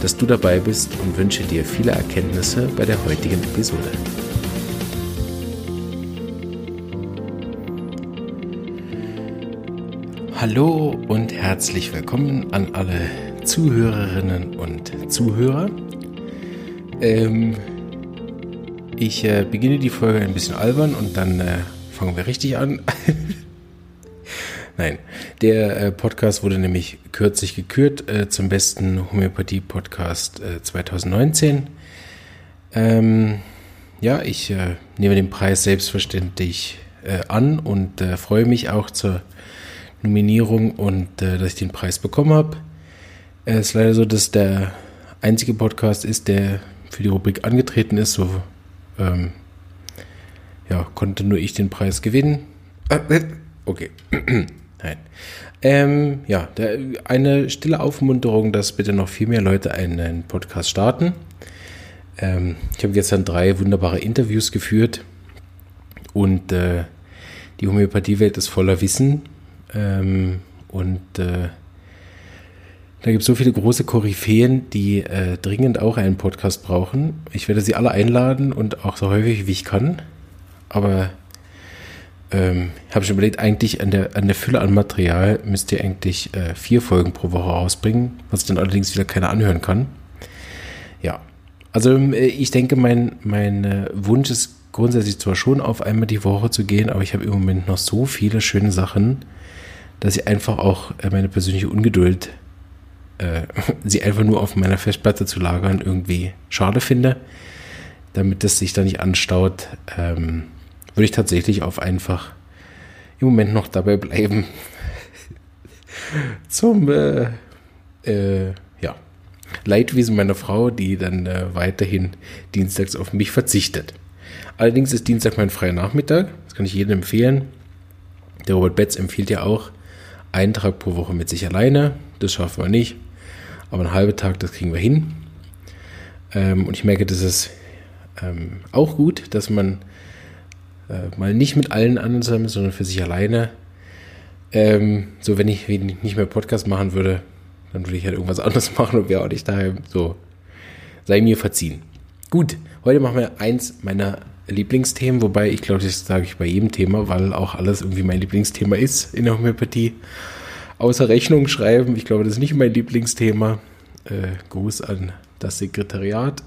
dass du dabei bist und wünsche dir viele Erkenntnisse bei der heutigen Episode. Hallo und herzlich willkommen an alle Zuhörerinnen und Zuhörer. Ähm, ich äh, beginne die Folge ein bisschen albern und dann äh, fangen wir richtig an. Der äh, Podcast wurde nämlich kürzlich gekürt äh, zum besten Homöopathie-Podcast äh, 2019. Ähm, ja, ich äh, nehme den Preis selbstverständlich äh, an und äh, freue mich auch zur Nominierung und dass ich den Preis bekommen habe. Es ist leider so, dass der einzige Podcast ist, der für die Rubrik angetreten ist. So ähm, ja, konnte nur ich den Preis gewinnen. Okay. Nein. Ähm, ja, eine stille Aufmunterung, dass bitte noch viel mehr Leute einen Podcast starten. Ähm, ich habe gestern drei wunderbare Interviews geführt und äh, die Homöopathiewelt ist voller Wissen ähm, und äh, da gibt es so viele große Koryphäen, die äh, dringend auch einen Podcast brauchen. Ich werde sie alle einladen und auch so häufig wie ich kann. Aber ähm, habe schon überlegt, eigentlich an der, an der Fülle an Material müsst ihr eigentlich äh, vier Folgen pro Woche rausbringen, was dann allerdings wieder keiner anhören kann. Ja, also äh, ich denke, mein, mein äh, Wunsch ist grundsätzlich zwar schon auf einmal die Woche zu gehen, aber ich habe im Moment noch so viele schöne Sachen, dass ich einfach auch äh, meine persönliche Ungeduld, äh, sie einfach nur auf meiner Festplatte zu lagern, irgendwie schade finde. Damit das sich da nicht anstaut, ähm, würde ich tatsächlich auf einfach im Moment noch dabei bleiben. Zum äh, äh, ja, Leidwesen meiner Frau, die dann äh, weiterhin dienstags auf mich verzichtet. Allerdings ist Dienstag mein freier Nachmittag. Das kann ich jedem empfehlen. Der Robert Betz empfiehlt ja auch einen Tag pro Woche mit sich alleine. Das schaffen wir nicht. Aber einen halben Tag, das kriegen wir hin. Ähm, und ich merke, das ist ähm, auch gut, dass man äh, mal nicht mit allen anderen zusammen, sondern für sich alleine. Ähm, so, wenn ich nicht mehr Podcast machen würde, dann würde ich halt irgendwas anderes machen und wäre auch nicht daheim. So, sei mir verziehen. Gut, heute machen wir eins meiner Lieblingsthemen, wobei ich glaube, das sage ich bei jedem Thema, weil auch alles irgendwie mein Lieblingsthema ist in der Homöopathie. Außer Rechnung schreiben, ich glaube, das ist nicht mein Lieblingsthema. Äh, Gruß an das Sekretariat.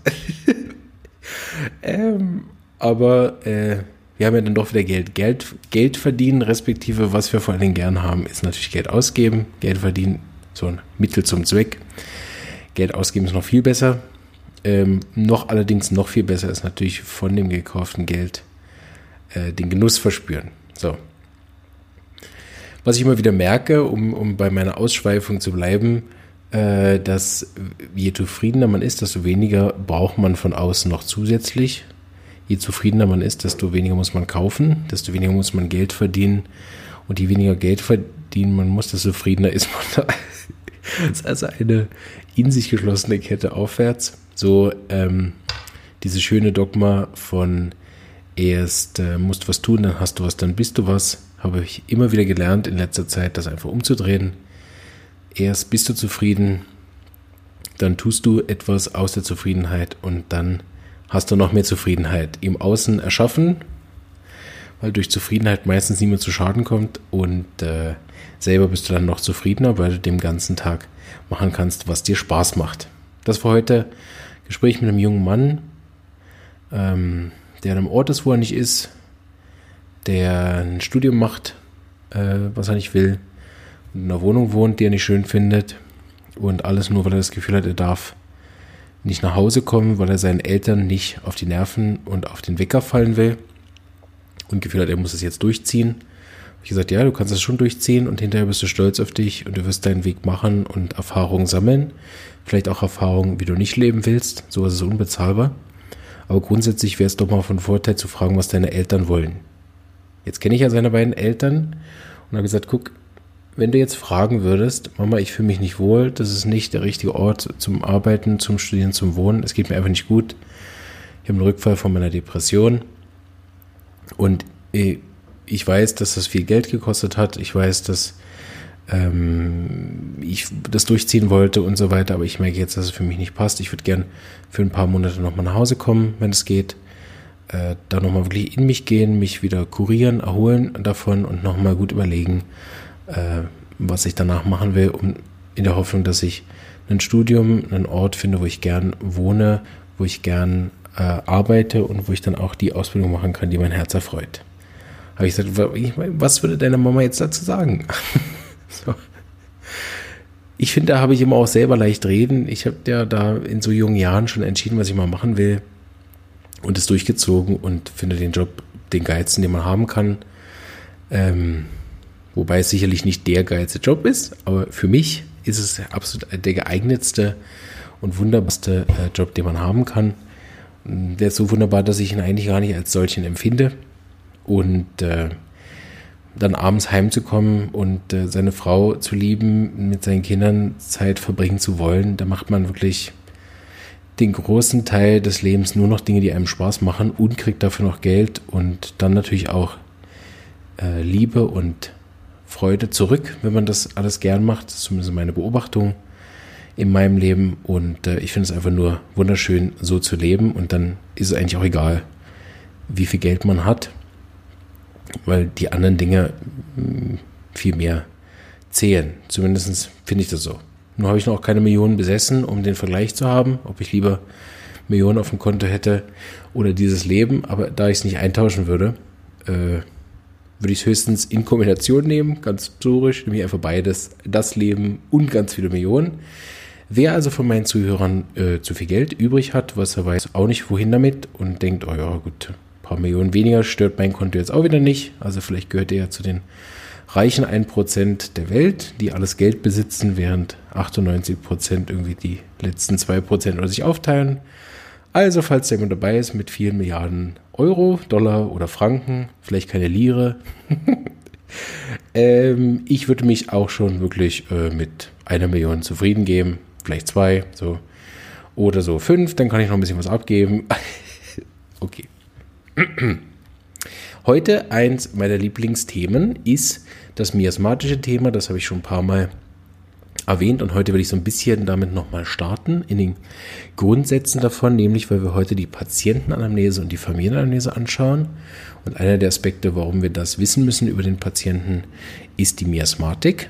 ähm, aber äh, wir haben ja dann doch wieder Geld. Geld, Geld verdienen, respektive was wir vor allen Dingen gern haben, ist natürlich Geld ausgeben. Geld verdienen, so ein Mittel zum Zweck. Geld ausgeben ist noch viel besser. Ähm, noch allerdings noch viel besser ist natürlich von dem gekauften Geld äh, den Genuss verspüren. So. Was ich immer wieder merke, um, um bei meiner Ausschweifung zu bleiben, äh, dass je zufriedener man ist, desto weniger braucht man von außen noch zusätzlich je zufriedener man ist, desto weniger muss man kaufen, desto weniger muss man Geld verdienen. Und je weniger Geld verdienen man muss, desto zufriedener ist man. das ist also eine in sich geschlossene Kette aufwärts. So ähm, diese schöne Dogma von erst äh, musst was tun, dann hast du was, dann bist du was, habe ich immer wieder gelernt in letzter Zeit, das einfach umzudrehen. Erst bist du zufrieden, dann tust du etwas aus der Zufriedenheit und dann hast du noch mehr Zufriedenheit im Außen erschaffen, weil durch Zufriedenheit meistens niemand zu Schaden kommt und äh, selber bist du dann noch zufriedener, weil du dem ganzen Tag machen kannst, was dir Spaß macht. Das war heute Gespräch mit einem jungen Mann, ähm, der an einem Ort ist, wo er nicht ist, der ein Studium macht, äh, was er nicht will, in einer Wohnung wohnt, die er nicht schön findet und alles nur, weil er das Gefühl hat, er darf nicht nach Hause kommen, weil er seinen Eltern nicht auf die Nerven und auf den Wecker fallen will und Gefühl hat, er muss es jetzt durchziehen. Ich gesagt, ja, du kannst das schon durchziehen und hinterher bist du stolz auf dich und du wirst deinen Weg machen und Erfahrungen sammeln. Vielleicht auch Erfahrungen, wie du nicht leben willst. So ist es unbezahlbar. Aber grundsätzlich wäre es doch mal von Vorteil zu fragen, was deine Eltern wollen. Jetzt kenne ich ja seine beiden Eltern und habe gesagt, guck, wenn du jetzt fragen würdest, Mama, ich fühle mich nicht wohl, das ist nicht der richtige Ort zum Arbeiten, zum Studieren, zum Wohnen, es geht mir einfach nicht gut. Ich habe einen Rückfall von meiner Depression und äh, ich weiß, dass das viel Geld gekostet hat. Ich weiß, dass ähm, ich das durchziehen wollte und so weiter, aber ich merke jetzt, dass es für mich nicht passt. Ich würde gern für ein paar Monate nochmal nach Hause kommen, wenn es geht. Äh, da nochmal wirklich in mich gehen, mich wieder kurieren, erholen davon und nochmal gut überlegen, äh, was ich danach machen will, um in der Hoffnung, dass ich ein Studium, einen Ort finde, wo ich gern wohne, wo ich gern äh, arbeite und wo ich dann auch die Ausbildung machen kann, die mein Herz erfreut. Habe ich gesagt, was würde deine Mama jetzt dazu sagen? so. Ich finde, da habe ich immer auch selber leicht reden. Ich habe ja da in so jungen Jahren schon entschieden, was ich mal machen will und es durchgezogen und finde den Job den geilsten, den man haben kann. Ähm, wobei es sicherlich nicht der geilste Job ist, aber für mich ist es absolut der geeignetste und wunderbarste äh, Job, den man haben kann. Der ist so wunderbar, dass ich ihn eigentlich gar nicht als solchen empfinde. Und äh, dann abends heimzukommen und äh, seine Frau zu lieben, mit seinen Kindern Zeit verbringen zu wollen, da macht man wirklich den großen Teil des Lebens nur noch Dinge, die einem Spaß machen und kriegt dafür noch Geld und dann natürlich auch äh, Liebe und Freude zurück, wenn man das alles gern macht. Das ist zumindest meine Beobachtung in meinem Leben und äh, ich finde es einfach nur wunderschön, so zu leben und dann ist es eigentlich auch egal, wie viel Geld man hat, weil die anderen Dinge hm, viel mehr zählen. Zumindest finde ich das so. Nur habe ich noch keine Millionen besessen, um den Vergleich zu haben, ob ich lieber Millionen auf dem Konto hätte oder dieses Leben, aber da ich es nicht eintauschen würde, äh, würde ich es höchstens in Kombination nehmen, ganz historisch, nämlich einfach beides, das Leben und ganz viele Millionen. Wer also von meinen Zuhörern äh, zu viel Geld übrig hat, was er weiß auch nicht wohin damit und denkt, oh ja, gut, ein paar Millionen weniger stört mein Konto jetzt auch wieder nicht. Also vielleicht gehört er ja zu den reichen 1% der Welt, die alles Geld besitzen, während 98% irgendwie die letzten 2% oder sich aufteilen. Also, falls jemand dabei ist mit vielen Milliarden Euro, Dollar oder Franken, vielleicht keine Lire, ähm, ich würde mich auch schon wirklich äh, mit einer Million zufrieden geben vielleicht zwei, so. Oder so fünf, dann kann ich noch ein bisschen was abgeben. okay. Heute eins meiner Lieblingsthemen ist das miasmatische Thema. Das habe ich schon ein paar Mal erwähnt und heute will ich so ein bisschen damit nochmal starten in den Grundsätzen davon, nämlich weil wir heute die Patientenanamnese und die Familienanamnese anschauen. Und einer der Aspekte, warum wir das wissen müssen über den Patienten, ist die Miasmatik.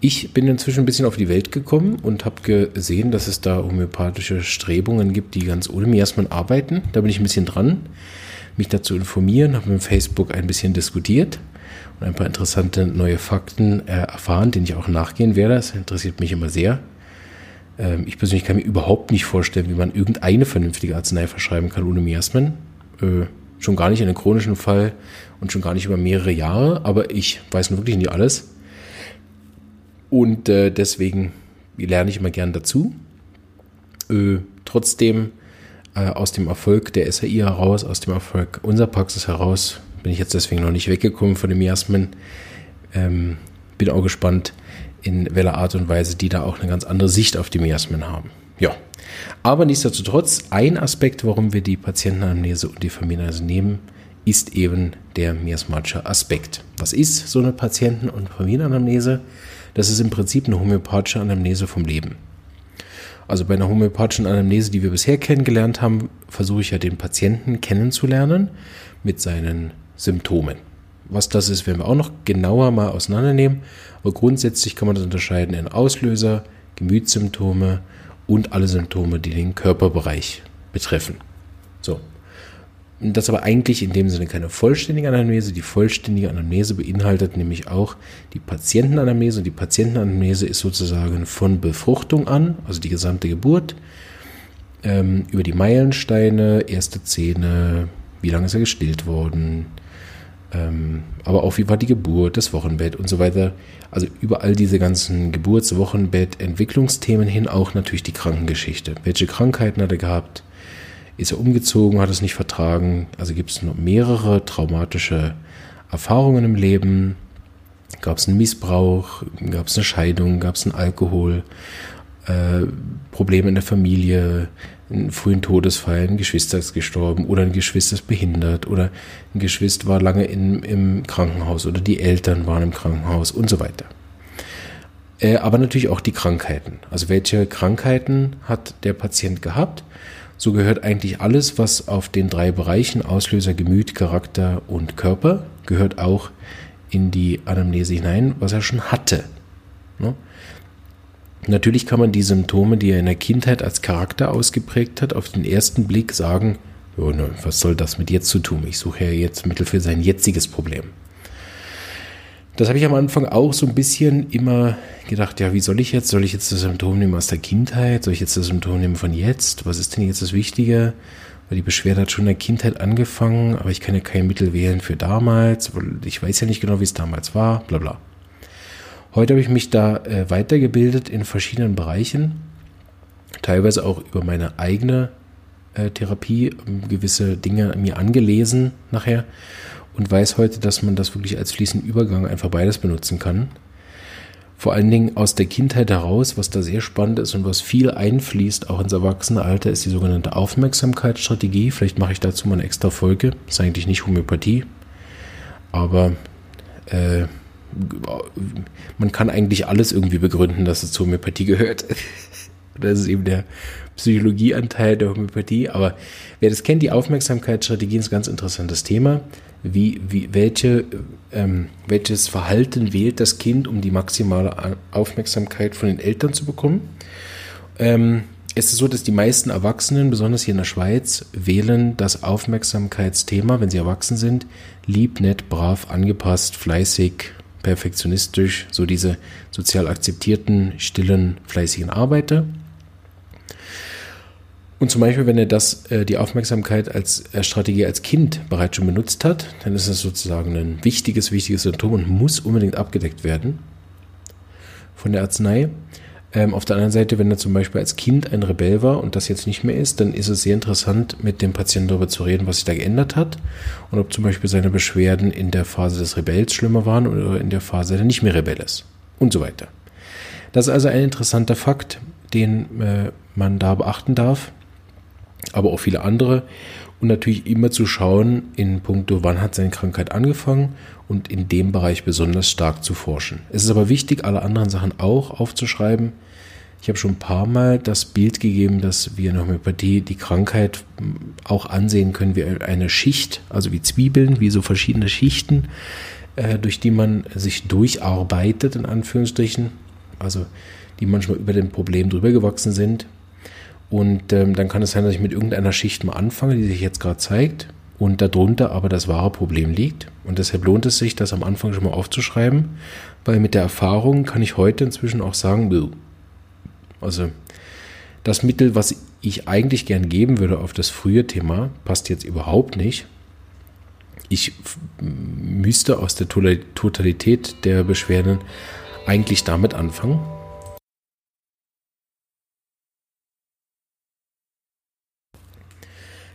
Ich bin inzwischen ein bisschen auf die Welt gekommen und habe gesehen, dass es da homöopathische Strebungen gibt, die ganz ohne Miasmen arbeiten. Da bin ich ein bisschen dran, mich dazu informieren, habe mit Facebook ein bisschen diskutiert und ein paar interessante neue Fakten äh, erfahren, denen ich auch nachgehen werde. Das interessiert mich immer sehr. Ähm, ich persönlich kann mir überhaupt nicht vorstellen, wie man irgendeine vernünftige Arznei verschreiben kann ohne Miasmen. Äh, schon gar nicht in einem chronischen Fall und schon gar nicht über mehrere Jahre, aber ich weiß nun wirklich nicht alles. Und äh, deswegen lerne ich immer gern dazu. Äh, trotzdem äh, aus dem Erfolg der SAI heraus, aus dem Erfolg unserer Praxis heraus, bin ich jetzt deswegen noch nicht weggekommen von dem Miasmen. Ähm, bin auch gespannt, in welcher Art und Weise die da auch eine ganz andere Sicht auf die Miasmen haben. Ja, aber nichtsdestotrotz, ein Aspekt, warum wir die Patientenanamnese und die Familienanamnese nehmen, ist eben der miasmatische Aspekt. Was ist so eine Patienten- und Familienanamnese? Das ist im Prinzip eine homöopathische Anamnese vom Leben. Also bei einer homöopathischen Anamnese, die wir bisher kennengelernt haben, versuche ich ja den Patienten kennenzulernen mit seinen Symptomen. Was das ist, werden wir auch noch genauer mal auseinandernehmen. Aber grundsätzlich kann man das unterscheiden in Auslöser, Gemütssymptome und alle Symptome, die den Körperbereich betreffen. So, das aber eigentlich in dem Sinne keine vollständige Anamnese. Die vollständige Anamnese beinhaltet nämlich auch die Patientenanamnese. Und die Patientenanamnese ist sozusagen von Befruchtung an, also die gesamte Geburt, ähm, über die Meilensteine, erste Zähne, wie lange ist er gestillt worden, aber auch wie war die Geburt, das Wochenbett und so weiter. Also über all diese ganzen Geburts-, Wochenbett, Entwicklungsthemen hin auch natürlich die Krankengeschichte. Welche Krankheiten hat er gehabt? ist er umgezogen, hat es nicht vertragen. Also gibt es noch mehrere traumatische Erfahrungen im Leben. Gab es einen Missbrauch, gab es eine Scheidung, gab es einen Alkohol, äh, Probleme in der Familie, einen frühen Todesfall, ein Geschwister ist gestorben oder ein Geschwister ist behindert oder ein Geschwister war lange in, im Krankenhaus oder die Eltern waren im Krankenhaus und so weiter. Äh, aber natürlich auch die Krankheiten. Also welche Krankheiten hat der Patient gehabt? So gehört eigentlich alles, was auf den drei Bereichen Auslöser, Gemüt, Charakter und Körper, gehört auch in die Anamnese hinein, was er schon hatte. Ne? Natürlich kann man die Symptome, die er in der Kindheit als Charakter ausgeprägt hat, auf den ersten Blick sagen, oh, ne, was soll das mit jetzt zu tun? Ich suche ja jetzt Mittel für sein jetziges Problem. Das habe ich am Anfang auch so ein bisschen immer gedacht, ja, wie soll ich jetzt? Soll ich jetzt das Symptom nehmen aus der Kindheit? Soll ich jetzt das Symptom nehmen von jetzt? Was ist denn jetzt das Wichtige? Weil die Beschwerde hat schon in der Kindheit angefangen, aber ich kann ja kein Mittel wählen für damals, weil ich weiß ja nicht genau, wie es damals war, bla bla. Heute habe ich mich da äh, weitergebildet in verschiedenen Bereichen, teilweise auch über meine eigene äh, Therapie, ähm, gewisse Dinge mir angelesen nachher und weiß heute, dass man das wirklich als fließenden Übergang einfach beides benutzen kann. Vor allen Dingen aus der Kindheit heraus, was da sehr spannend ist und was viel einfließt, auch ins Erwachsenenalter, ist die sogenannte Aufmerksamkeitsstrategie. Vielleicht mache ich dazu mal eine extra Folge. Ist eigentlich nicht Homöopathie, aber äh, man kann eigentlich alles irgendwie begründen, dass es zur Homöopathie gehört. das ist eben der Psychologieanteil der Homöopathie. Aber wer das kennt, die Aufmerksamkeitsstrategie ist ein ganz interessantes Thema. Wie, wie, welche, ähm, welches Verhalten wählt das Kind, um die maximale Aufmerksamkeit von den Eltern zu bekommen? Ähm, es ist so, dass die meisten Erwachsenen, besonders hier in der Schweiz, wählen das Aufmerksamkeitsthema, wenn sie erwachsen sind, lieb, nett, brav, angepasst, fleißig, perfektionistisch, so diese sozial akzeptierten, stillen, fleißigen Arbeiter. Und zum Beispiel, wenn er das, äh, die Aufmerksamkeit als äh, Strategie als Kind bereits schon benutzt hat, dann ist es sozusagen ein wichtiges, wichtiges Symptom und muss unbedingt abgedeckt werden von der Arznei. Ähm, auf der anderen Seite, wenn er zum Beispiel als Kind ein Rebell war und das jetzt nicht mehr ist, dann ist es sehr interessant, mit dem Patienten darüber zu reden, was sich da geändert hat und ob zum Beispiel seine Beschwerden in der Phase des Rebells schlimmer waren oder in der Phase, der nicht mehr Rebell ist und so weiter. Das ist also ein interessanter Fakt, den äh, man da beachten darf, aber auch viele andere und natürlich immer zu schauen in puncto, wann hat seine Krankheit angefangen und in dem Bereich besonders stark zu forschen. Es ist aber wichtig, alle anderen Sachen auch aufzuschreiben. Ich habe schon ein paar Mal das Bild gegeben, dass wir in der Homöopathie die Krankheit auch ansehen können wie eine Schicht, also wie Zwiebeln, wie so verschiedene Schichten, äh, durch die man sich durcharbeitet, in Anführungsstrichen. Also die manchmal über dem Problem drüber gewachsen sind. Und ähm, dann kann es sein, dass ich mit irgendeiner Schicht mal anfange, die sich jetzt gerade zeigt und darunter aber das wahre Problem liegt. Und deshalb lohnt es sich, das am Anfang schon mal aufzuschreiben, weil mit der Erfahrung kann ich heute inzwischen auch sagen, also das Mittel, was ich eigentlich gern geben würde auf das frühe Thema, passt jetzt überhaupt nicht. Ich müsste aus der Totalität der Beschwerden eigentlich damit anfangen,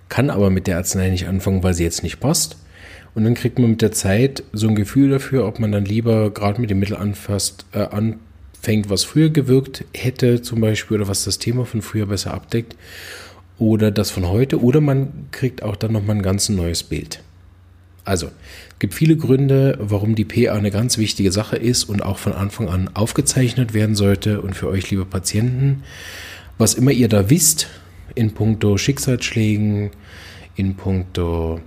kann aber mit der Arznei nicht anfangen, weil sie jetzt nicht passt. Und dann kriegt man mit der Zeit so ein Gefühl dafür, ob man dann lieber gerade mit dem Mittel anfasst, äh, anfängt, was früher gewirkt hätte, zum Beispiel, oder was das Thema von früher besser abdeckt, oder das von heute, oder man kriegt auch dann nochmal ein ganz neues Bild. Also, es gibt viele Gründe, warum die PA eine ganz wichtige Sache ist und auch von Anfang an aufgezeichnet werden sollte. Und für euch, liebe Patienten, was immer ihr da wisst, in puncto Schicksalsschlägen, in puncto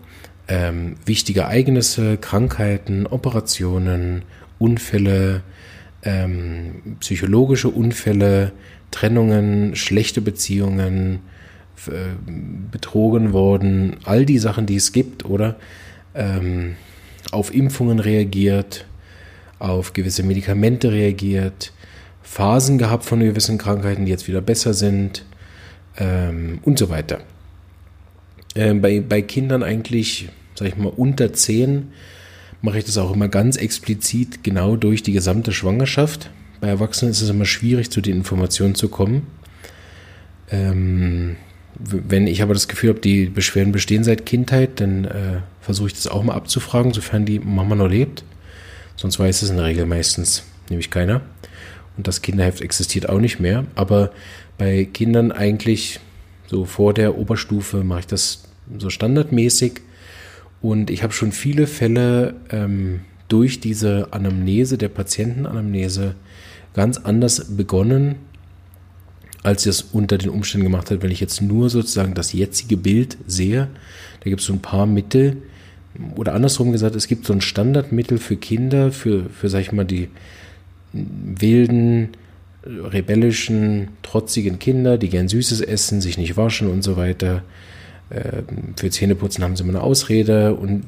ähm, wichtige Ereignisse, Krankheiten, Operationen, Unfälle, ähm, psychologische Unfälle, Trennungen, schlechte Beziehungen, äh, betrogen worden, all die Sachen, die es gibt, oder? Ähm, auf Impfungen reagiert, auf gewisse Medikamente reagiert, Phasen gehabt von gewissen Krankheiten, die jetzt wieder besser sind, ähm, und so weiter. Ähm, bei, bei Kindern eigentlich, sag ich mal, unter 10 mache ich das auch immer ganz explizit genau durch die gesamte Schwangerschaft. Bei Erwachsenen ist es immer schwierig, zu den Informationen zu kommen. Ähm, wenn ich aber das Gefühl habe, die Beschwerden bestehen seit Kindheit, dann äh, versuche ich das auch mal abzufragen, sofern die Mama noch lebt. Sonst weiß es in der Regel meistens nämlich keiner. Und das Kinderheft existiert auch nicht mehr. Aber bei Kindern eigentlich so vor der Oberstufe mache ich das so standardmäßig. Und ich habe schon viele Fälle ähm, durch diese Anamnese, der Patientenanamnese, ganz anders begonnen, als ich es unter den Umständen gemacht habe. Wenn ich jetzt nur sozusagen das jetzige Bild sehe, da gibt es so ein paar Mittel, oder andersrum gesagt, es gibt so ein Standardmittel für Kinder, für, für sag ich mal, die wilden, rebellischen, trotzigen Kinder, die gern Süßes essen, sich nicht waschen und so weiter. Ähm, für Zähneputzen haben sie immer eine Ausrede und,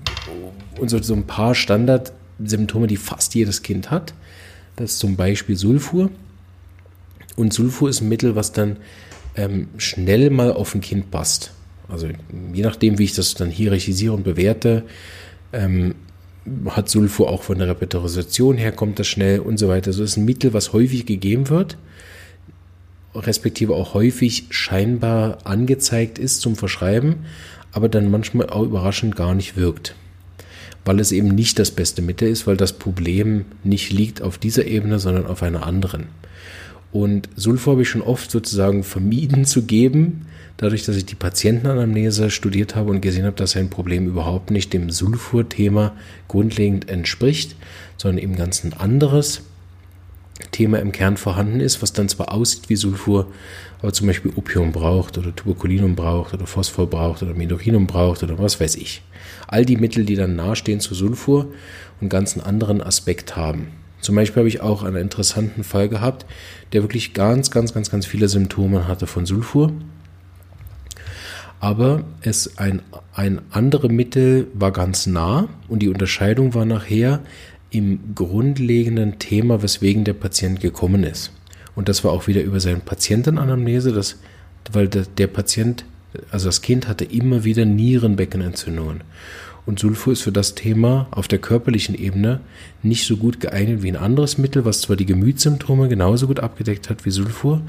und so, so ein paar Standardsymptome, die fast jedes Kind hat. Das ist zum Beispiel Sulfur. Und Sulfur ist ein Mittel, was dann ähm, schnell mal auf ein Kind passt. Also je nachdem, wie ich das dann hierarchisiere und bewerte, ähm, hat Sulfur auch von der Repetition her, kommt das schnell und so weiter. So ist ein Mittel, was häufig gegeben wird, respektive auch häufig scheinbar angezeigt ist zum Verschreiben, aber dann manchmal auch überraschend gar nicht wirkt. Weil es eben nicht das beste Mittel ist, weil das Problem nicht liegt auf dieser Ebene, sondern auf einer anderen. Und Sulfur habe ich schon oft sozusagen vermieden zu geben, dadurch, dass ich die Patientenanamnese studiert habe und gesehen habe, dass sein Problem überhaupt nicht dem Sulfur-Thema grundlegend entspricht, sondern eben ganz ein anderes Thema im Kern vorhanden ist, was dann zwar aussieht wie Sulfur, aber zum Beispiel Opium braucht oder Tuberkulinum braucht oder Phosphor braucht oder Medorinum braucht oder was weiß ich. All die Mittel, die dann nahestehen zu Sulfur und ganz einen anderen Aspekt haben. Zum Beispiel habe ich auch einen interessanten Fall gehabt, der wirklich ganz, ganz, ganz, ganz viele Symptome hatte von Sulfur aber es ein, ein andere Mittel war ganz nah und die Unterscheidung war nachher im grundlegenden Thema, weswegen der Patient gekommen ist. Und das war auch wieder über seine Patientenanamnese, das, weil der, der Patient, also das Kind hatte immer wieder Nierenbeckenentzündungen. Und Sulfur ist für das Thema auf der körperlichen Ebene nicht so gut geeignet wie ein anderes Mittel, was zwar die Gemütssymptome genauso gut abgedeckt hat wie Sulfur,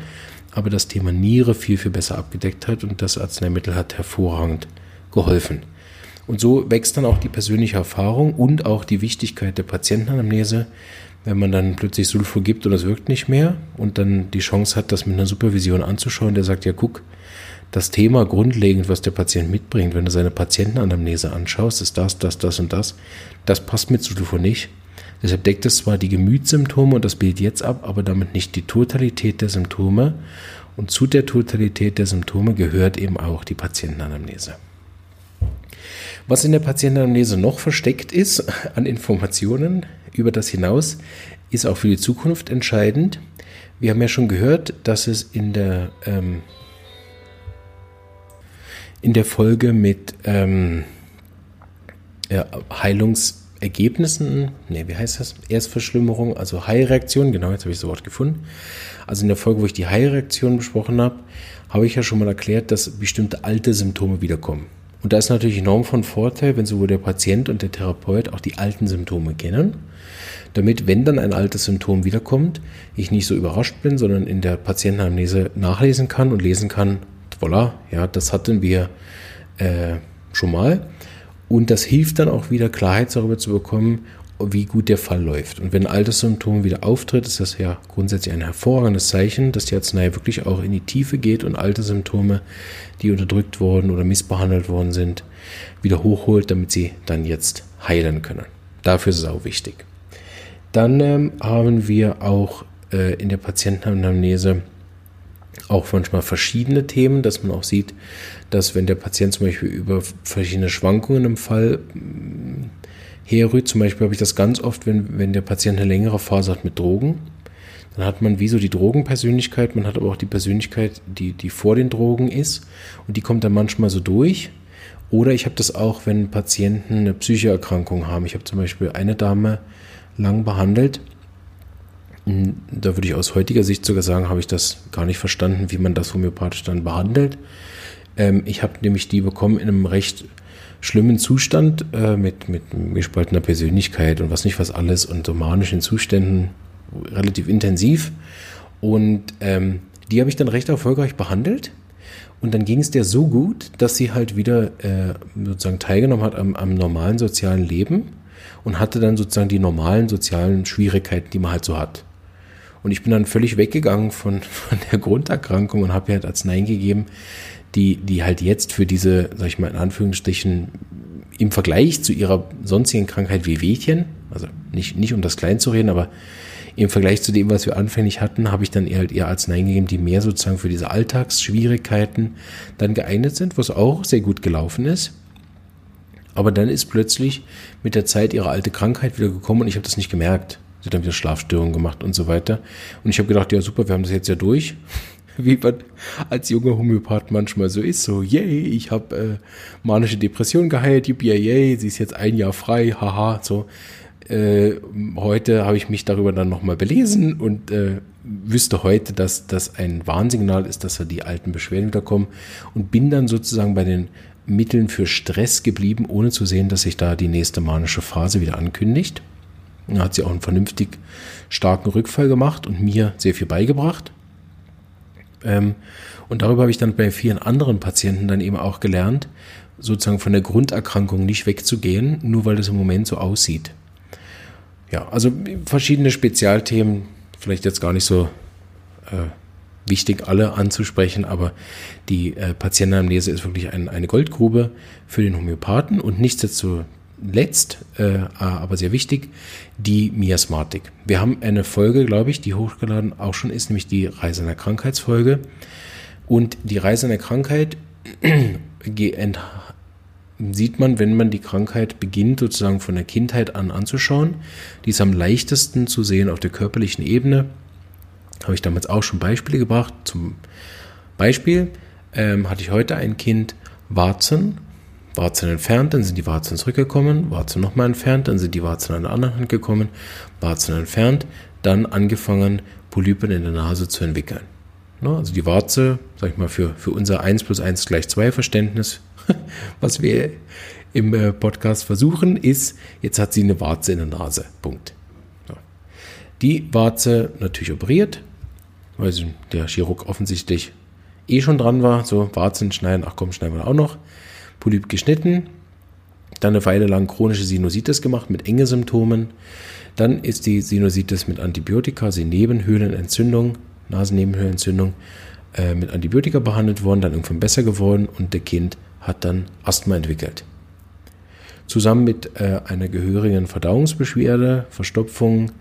aber das Thema Niere viel, viel besser abgedeckt hat und das Arzneimittel hat hervorragend geholfen. Und so wächst dann auch die persönliche Erfahrung und auch die Wichtigkeit der Patientenanamnese, wenn man dann plötzlich Sulfur gibt und es wirkt nicht mehr und dann die Chance hat, das mit einer Supervision anzuschauen, der sagt, ja guck, das Thema grundlegend, was der Patient mitbringt, wenn du seine Patientenanamnese anschaust, ist das, das, das und das, das passt mit Sulfur nicht. Deshalb deckt es zwar die Gemütssymptome und das Bild jetzt ab, aber damit nicht die Totalität der Symptome. Und zu der Totalität der Symptome gehört eben auch die Patientenanamnese. Was in der Patientenanamnese noch versteckt ist an Informationen über das hinaus, ist auch für die Zukunft entscheidend. Wir haben ja schon gehört, dass es in der, ähm, in der Folge mit ähm, ja, Heilungs- Ergebnissen, nee, wie heißt das? Erstverschlimmerung, also Heilreaktion, genau, jetzt habe ich das Wort gefunden. Also in der Folge, wo ich die Heilreaktion besprochen habe, habe ich ja schon mal erklärt, dass bestimmte alte Symptome wiederkommen. Und da ist natürlich enorm von Vorteil, wenn sowohl der Patient und der Therapeut auch die alten Symptome kennen, damit, wenn dann ein altes Symptom wiederkommt, ich nicht so überrascht bin, sondern in der Patientenamnese nachlesen kann und lesen kann, voilà, ja, das hatten wir äh, schon mal und das hilft dann auch wieder Klarheit darüber zu bekommen, wie gut der Fall läuft. Und wenn ein altes Symptom wieder auftritt, ist das ja grundsätzlich ein hervorragendes Zeichen, dass die Arznei wirklich auch in die Tiefe geht und alte Symptome, die unterdrückt worden oder missbehandelt worden sind, wieder hochholt, damit sie dann jetzt heilen können. Dafür ist es auch wichtig. Dann ähm, haben wir auch äh, in der Patientenanamnese auch manchmal verschiedene Themen, dass man auch sieht, dass wenn der Patient zum Beispiel über verschiedene Schwankungen im Fall mm, herrührt, zum Beispiel habe ich das ganz oft, wenn, wenn der Patient eine längere Phase hat mit Drogen, dann hat man wie so die Drogenpersönlichkeit, man hat aber auch die Persönlichkeit, die, die vor den Drogen ist und die kommt dann manchmal so durch. Oder ich habe das auch, wenn Patienten eine Psychoerkrankung haben. Ich habe zum Beispiel eine Dame lang behandelt, da würde ich aus heutiger Sicht sogar sagen, habe ich das gar nicht verstanden, wie man das homöopathisch dann behandelt. Ähm, ich habe nämlich die bekommen in einem recht schlimmen Zustand äh, mit, mit gespaltener Persönlichkeit und was nicht was alles und somanischen Zuständen relativ intensiv. Und ähm, die habe ich dann recht erfolgreich behandelt. Und dann ging es der so gut, dass sie halt wieder äh, sozusagen teilgenommen hat am, am normalen sozialen Leben und hatte dann sozusagen die normalen sozialen Schwierigkeiten, die man halt so hat. Und ich bin dann völlig weggegangen von, von der Grunderkrankung und habe ihr halt Arzneien gegeben, die, die halt jetzt für diese, sag ich mal in Anführungsstrichen, im Vergleich zu ihrer sonstigen Krankheit wie Wehchen, also nicht, nicht um das klein zu reden, aber im Vergleich zu dem, was wir anfänglich hatten, habe ich dann eher halt eher Arzneien gegeben, die mehr sozusagen für diese Alltagsschwierigkeiten dann geeignet sind, was auch sehr gut gelaufen ist. Aber dann ist plötzlich mit der Zeit ihre alte Krankheit wieder gekommen und ich habe das nicht gemerkt. Sie hat dann wieder Schlafstörungen gemacht und so weiter. Und ich habe gedacht, ja super, wir haben das jetzt ja durch. Wie man als junger Homöopath manchmal so ist, so, yay, ich habe äh, manische Depression geheilt, yippie, yay, sie ist jetzt ein Jahr frei, haha, so. Äh, heute habe ich mich darüber dann nochmal belesen und äh, wüsste heute, dass das ein Warnsignal ist, dass da die alten Beschwerden wieder kommen und bin dann sozusagen bei den Mitteln für Stress geblieben, ohne zu sehen, dass sich da die nächste manische Phase wieder ankündigt. Da hat sie auch einen vernünftig starken Rückfall gemacht und mir sehr viel beigebracht. Ähm, und darüber habe ich dann bei vielen anderen Patienten dann eben auch gelernt, sozusagen von der Grunderkrankung nicht wegzugehen, nur weil das im Moment so aussieht. Ja, also verschiedene Spezialthemen, vielleicht jetzt gar nicht so äh, wichtig, alle anzusprechen, aber die äh, Patientenamnese ist wirklich ein, eine Goldgrube für den Homöopathen und nichtsdestotrotz, äh, aber sehr wichtig, die Miasmatik. Wir haben eine Folge, glaube ich, die hochgeladen auch schon ist, nämlich die Reise in der Krankheitsfolge. Und die Reise in der Krankheit sieht man, wenn man die Krankheit beginnt, sozusagen von der Kindheit an anzuschauen. Die ist am leichtesten zu sehen auf der körperlichen Ebene habe ich damals auch schon Beispiele gebracht. Zum Beispiel ähm, hatte ich heute ein Kind Warzen, Warzen entfernt, dann sind die Warzen zurückgekommen, Warzen nochmal entfernt, dann sind die Warzen an der anderen Hand gekommen, Warzen entfernt, dann angefangen, Polypen in der Nase zu entwickeln. Ne, also die Warze, sag ich mal, für, für unser 1 plus 1 gleich 2 Verständnis, was wir im äh, Podcast versuchen, ist, jetzt hat sie eine Warze in der Nase. Punkt. Die Warze natürlich operiert, weil der Chirurg offensichtlich eh schon dran war. So, Warzen schneiden, ach komm, schneiden wir auch noch. Polyp geschnitten. Dann eine Weile lang chronische Sinusitis gemacht mit enge Symptomen. Dann ist die Sinusitis mit Antibiotika, also Nebenhöhlenentzündung, Nasennebenhöhlenentzündung, äh, mit Antibiotika behandelt worden, dann irgendwann besser geworden und der Kind hat dann Asthma entwickelt. Zusammen mit äh, einer gehörigen Verdauungsbeschwerde, Verstopfung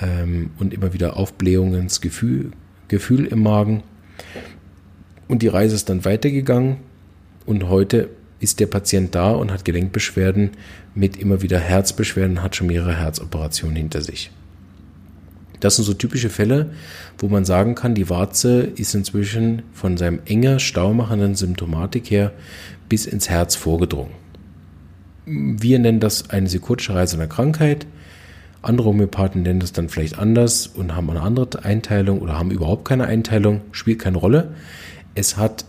ähm, und immer wieder Aufblähungen Gefühl, Gefühl im Magen. Und die Reise ist dann weitergegangen und heute ist der Patient da und hat Gelenkbeschwerden mit immer wieder Herzbeschwerden, hat schon mehrere Herzoperationen hinter sich. Das sind so typische Fälle, wo man sagen kann, die Warze ist inzwischen von seinem enger staumachenden Symptomatik her bis ins Herz vorgedrungen. Wir nennen das eine psychotische Reise einer Krankheit. Andere Homöopathen nennen das dann vielleicht anders und haben eine andere Einteilung oder haben überhaupt keine Einteilung, spielt keine Rolle. Es hat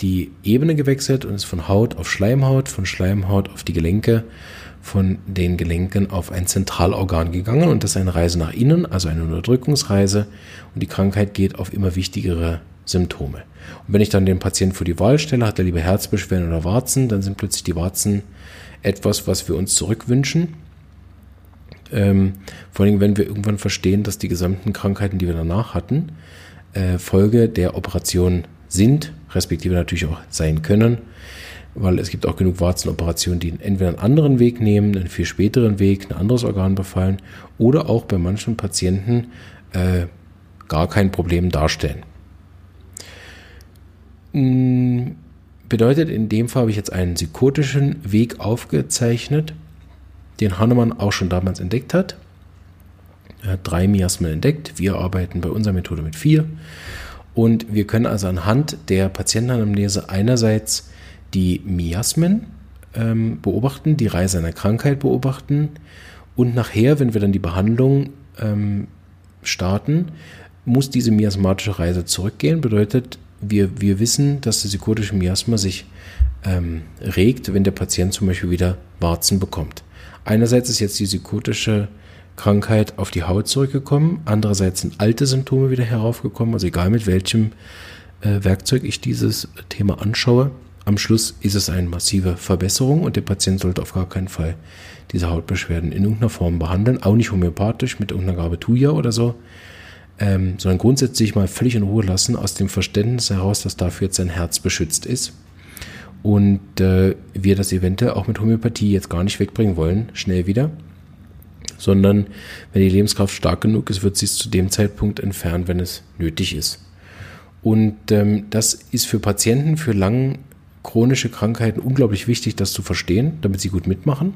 die Ebene gewechselt und ist von Haut auf Schleimhaut, von Schleimhaut auf die Gelenke, von den Gelenken auf ein Zentralorgan gegangen und das ist eine Reise nach innen, also eine Unterdrückungsreise und die Krankheit geht auf immer wichtigere Symptome. Und wenn ich dann den Patienten vor die Wahl stelle, hat er lieber Herzbeschwerden oder Warzen, dann sind plötzlich die Warzen etwas, was wir uns zurückwünschen ähm, vor allem, wenn wir irgendwann verstehen, dass die gesamten Krankheiten, die wir danach hatten, äh, Folge der Operation sind, respektive natürlich auch sein können, weil es gibt auch genug Warzenoperationen, die entweder einen anderen Weg nehmen, einen viel späteren Weg, ein anderes Organ befallen oder auch bei manchen Patienten äh, gar kein Problem darstellen. Hm, bedeutet, in dem Fall habe ich jetzt einen psychotischen Weg aufgezeichnet, den Hahnemann auch schon damals entdeckt hat. Er hat drei Miasmen entdeckt. Wir arbeiten bei unserer Methode mit vier. Und wir können also anhand der Patientenanamnese einerseits die Miasmen ähm, beobachten, die Reise einer Krankheit beobachten und nachher, wenn wir dann die Behandlung ähm, starten, muss diese miasmatische Reise zurückgehen. Bedeutet, wir, wir wissen, dass der psychotische Miasma sich ähm, regt, wenn der Patient zum Beispiel wieder Warzen bekommt. Einerseits ist jetzt die psychotische Krankheit auf die Haut zurückgekommen, andererseits sind alte Symptome wieder heraufgekommen, also egal mit welchem äh, Werkzeug ich dieses Thema anschaue. Am Schluss ist es eine massive Verbesserung und der Patient sollte auf gar keinen Fall diese Hautbeschwerden in irgendeiner Form behandeln, auch nicht homöopathisch mit irgendeiner Gabe Tuya oder so, ähm, sondern grundsätzlich mal völlig in Ruhe lassen, aus dem Verständnis heraus, dass dafür jetzt sein Herz beschützt ist und äh, wir das eventuell auch mit Homöopathie jetzt gar nicht wegbringen wollen, schnell wieder, sondern wenn die Lebenskraft stark genug ist, wird sie es zu dem Zeitpunkt entfernen, wenn es nötig ist. Und ähm, das ist für Patienten, für lang chronische Krankheiten unglaublich wichtig, das zu verstehen, damit sie gut mitmachen.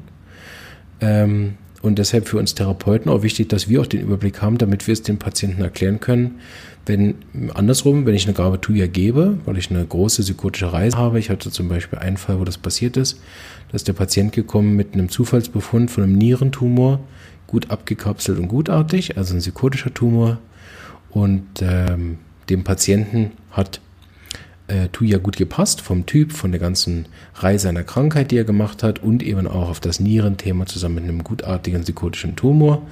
Ähm, und deshalb für uns Therapeuten auch wichtig, dass wir auch den Überblick haben, damit wir es den Patienten erklären können. Wenn andersrum, wenn ich eine Gabe Tuya gebe, weil ich eine große psychotische Reise habe, ich hatte zum Beispiel einen Fall, wo das passiert ist, da ist der Patient gekommen mit einem Zufallsbefund von einem Nierentumor, gut abgekapselt und gutartig, also ein psychotischer Tumor. Und ähm, dem Patienten hat äh, Tuya gut gepasst, vom Typ, von der ganzen Reihe seiner Krankheit, die er gemacht hat und eben auch auf das Nierenthema zusammen mit einem gutartigen psychotischen Tumor.